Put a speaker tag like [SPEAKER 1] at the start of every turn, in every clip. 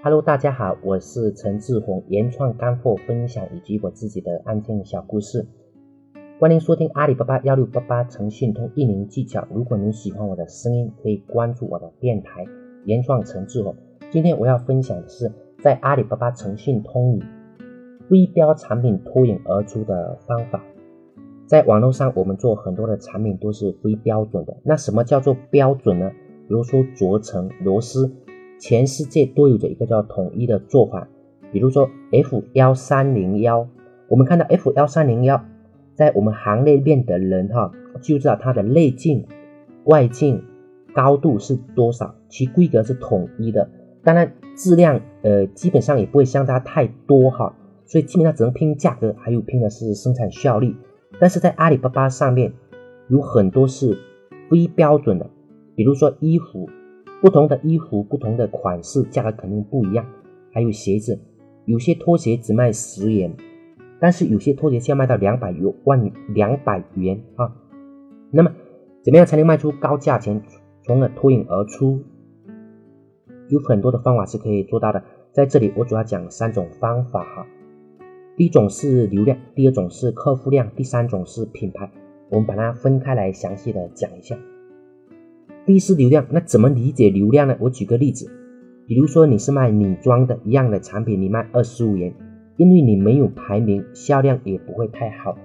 [SPEAKER 1] Hello，大家好，我是陈志宏，原创干货分享以及我自己的案件小故事。欢迎收听阿里巴巴幺六八八诚信通运营技巧。如果您喜欢我的声音，可以关注我的电台原创陈志宏。今天我要分享的是在阿里巴巴诚信通里微标产品脱颖而出的方法。在网络上，我们做很多的产品都是非标准的。那什么叫做标准呢？比如说轴承、螺丝。全世界都有着一个叫统一的做法，比如说 F 幺三零幺，我们看到 F 幺三零幺，在我们行内面的人哈，就知道它的内径、外径、高度是多少，其规格是统一的。当然，质量呃基本上也不会相差太多哈，所以基本上只能拼价格，还有拼的是生产效率。但是在阿里巴巴上面，有很多是非标准的，比如说衣服。不同的衣服，不同的款式，价格肯定不一样。还有鞋子，有些拖鞋只卖十元，但是有些拖鞋要卖到两百元万两百元啊。那么，怎么样才能卖出高价钱，从而脱颖而出？有很多的方法是可以做到的。在这里，我主要讲三种方法哈。第一种是流量，第二种是客户量，第三种是品牌。我们把它分开来详细的讲一下。第一是流量，那怎么理解流量呢？我举个例子，比如说你是卖女装的一样的产品，你卖二十五元，因为你没有排名，销量也不会太好，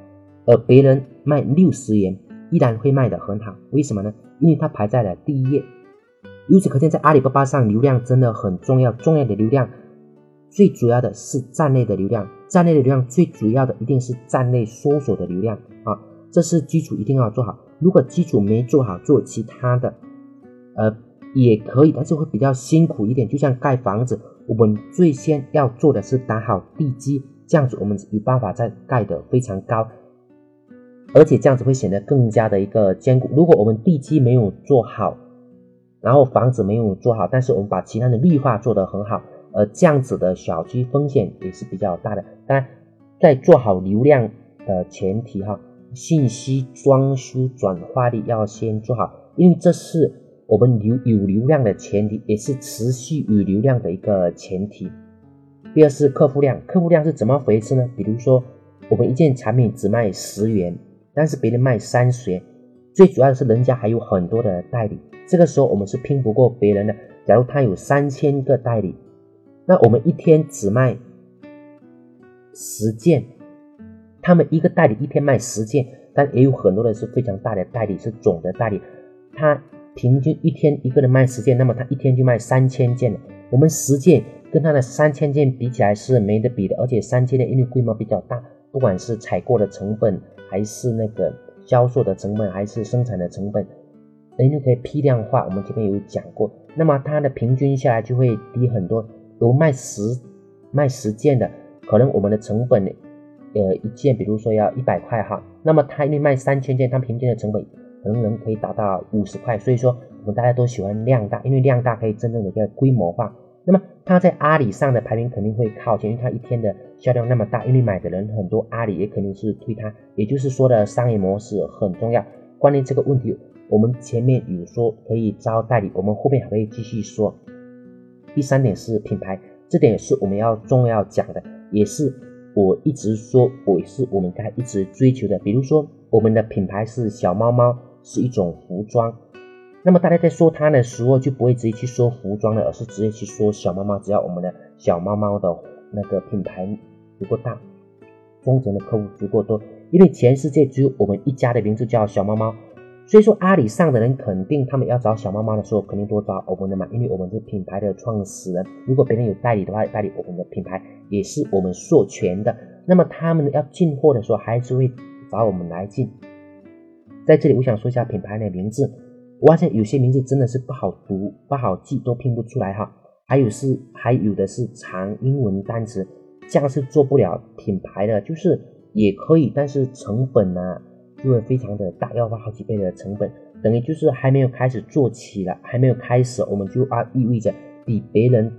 [SPEAKER 1] 而别人卖六十元依然会卖得很好，为什么呢？因为它排在了第一页。由此可见，在阿里巴巴上，流量真的很重要。重要的流量，最主要的是站内的流量，站内的流量最主要的一定是站内搜索的流量啊，这是基础一定要做好。如果基础没做好，做其他的。呃，也可以，但是会比较辛苦一点。就像盖房子，我们最先要做的是打好地基，这样子我们有办法再盖得非常高，而且这样子会显得更加的一个坚固。如果我们地基没有做好，然后房子没有做好，但是我们把其他的绿化做得很好，呃，这样子的小区风险也是比较大的。当然，在做好流量的前提哈，信息装修转化率要先做好，因为这是。我们流有流量的前提，也是持续有流量的一个前提。第二是客户量，客户量是怎么回事呢？比如说，我们一件产品只卖十元，但是别人卖三十元，最主要的是人家还有很多的代理，这个时候我们是拼不过别人的。假如他有三千个代理，那我们一天只卖十件，他们一个代理一天卖十件，但也有很多的是非常大的代理，是总的代理，他。平均一天一个人卖十件，那么他一天就卖三千件了。我们十件跟他的三千件比起来是没得比的，而且三千件因为规模比较大，不管是采购的成本，还是那个销售的成本，还是生产的成本，因为可以批量化。我们这边有讲过，那么它的平均下来就会低很多。有卖十卖十件的，可能我们的成本，呃，一件比如说要一百块哈，那么他因为卖三千件，他平均的成本。可能能可以达到五十块，所以说我们大家都喜欢量大，因为量大可以真正的一个规模化。那么它在阿里上的排名肯定会靠前，因为它一天的销量那么大，因为买的人很多，阿里也肯定是推它。也就是说的商业模式很重要。关于这个问题，我们前面有说可以招代理，我们后面还会继续说。第三点是品牌，这点是我们要重要讲的，也是我一直说，我是我们该一直追求的。比如说我们的品牌是小猫猫。是一种服装，那么大家在说它的时候就不会直接去说服装了，而是直接去说小猫猫。只要我们的小猫猫的那个品牌足够大，忠诚的客户足够多，因为全世界只有我们一家的名字叫小猫猫，所以说阿里上的人肯定他们要找小猫猫的时候，肯定多找我们的嘛，因为我们是品牌的创始人。如果别人有代理的话，代理我们的品牌也是我们授权的，那么他们要进货的时候还是会找我们来进。在这里，我想说一下品牌的名字。我发现有些名字真的是不好读、不好记，都拼不出来哈。还有是，还有的是长英文单词，这样是做不了品牌的。就是也可以，但是成本呢就会非常的大，要花好几倍的成本。等于就是还没有开始做起了，还没有开始，我们就啊意味着比别人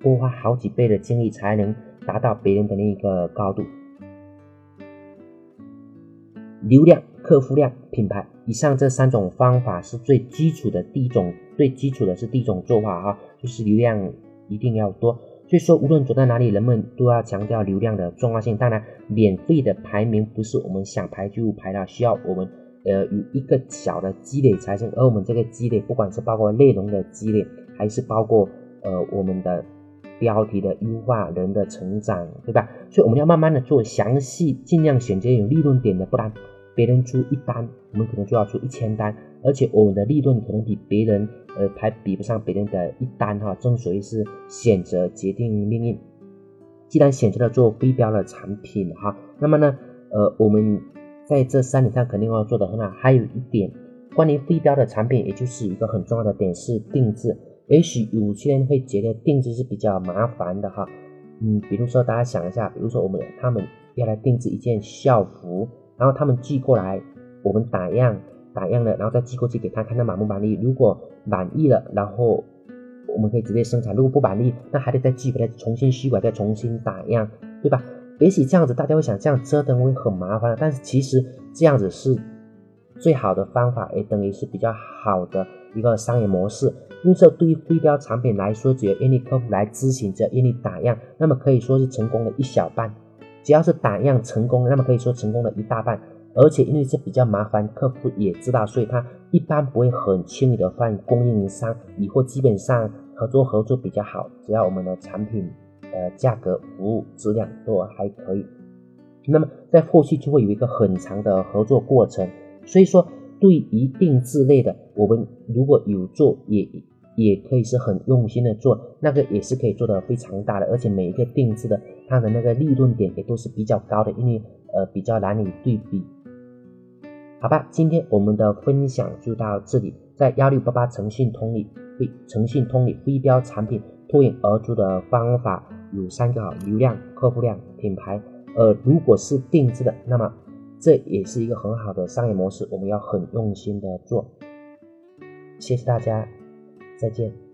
[SPEAKER 1] 多花好几倍的精力才能达到别人的那一个高度。流量。客户量、品牌，以上这三种方法是最基础的。第一种最基础的是第一种做法啊，就是流量一定要多。所以说，无论走到哪里，人们都要强调流量的重要性。当然，免费的排名不是我们想排就排到，需要我们呃有一个小的积累才行。而我们这个积累，不管是包括内容的积累，还是包括呃我们的标题的优化、人的成长，对吧？所以我们要慢慢的做，详细尽量选择有利润点的，不然别人出一单，我们可能就要出一千单，而且我们的利润可能比别人。呃，还比不上别人的一单哈，正所谓是选择决定命运。既然选择了做非标的产品哈，那么呢，呃，我们在这三点上肯定要做得很好。还有一点，关于非标的产品，也就是一个很重要的点是定制。也许有些人会觉得定制是比较麻烦的哈，嗯，比如说大家想一下，比如说我们他们要来定制一件校服，然后他们寄过来，我们打样。打样了，然后再寄过去给他看，他满不满意？如果满意了，然后我们可以直接生产；如果不满意，那还得再寄回来，重新修改，再重新打样，对吧？也许这样子大家会想，这样折腾会很麻烦，但是其实这样子是最好的方法，也等于是比较好的一个商业模式。因为这对于非标产品来说，只要愿意客户来咨询，只要愿意打样，那么可以说是成功的一小半；只要是打样成功，那么可以说成功了一大半。而且因为这比较麻烦，客户也知道，所以他一般不会很轻易的换供应商，以后基本上合作合作比较好，只要我们的产品呃价格、服务、质量都还可以，那么在后续就会有一个很长的合作过程。所以说，对于定制类的，我们如果有做，也也可以是很用心的做，那个也是可以做的非常大的，而且每一个定制的它的那个利润点也都是比较高的，因为呃比较难以对比。好吧，今天我们的分享就到这里。在幺六八八诚信通里，非诚信通里非标产品脱颖而出的方法有三个：流量、客户量、品牌。呃，如果是定制的，那么这也是一个很好的商业模式，我们要很用心的做。谢谢大家，再见。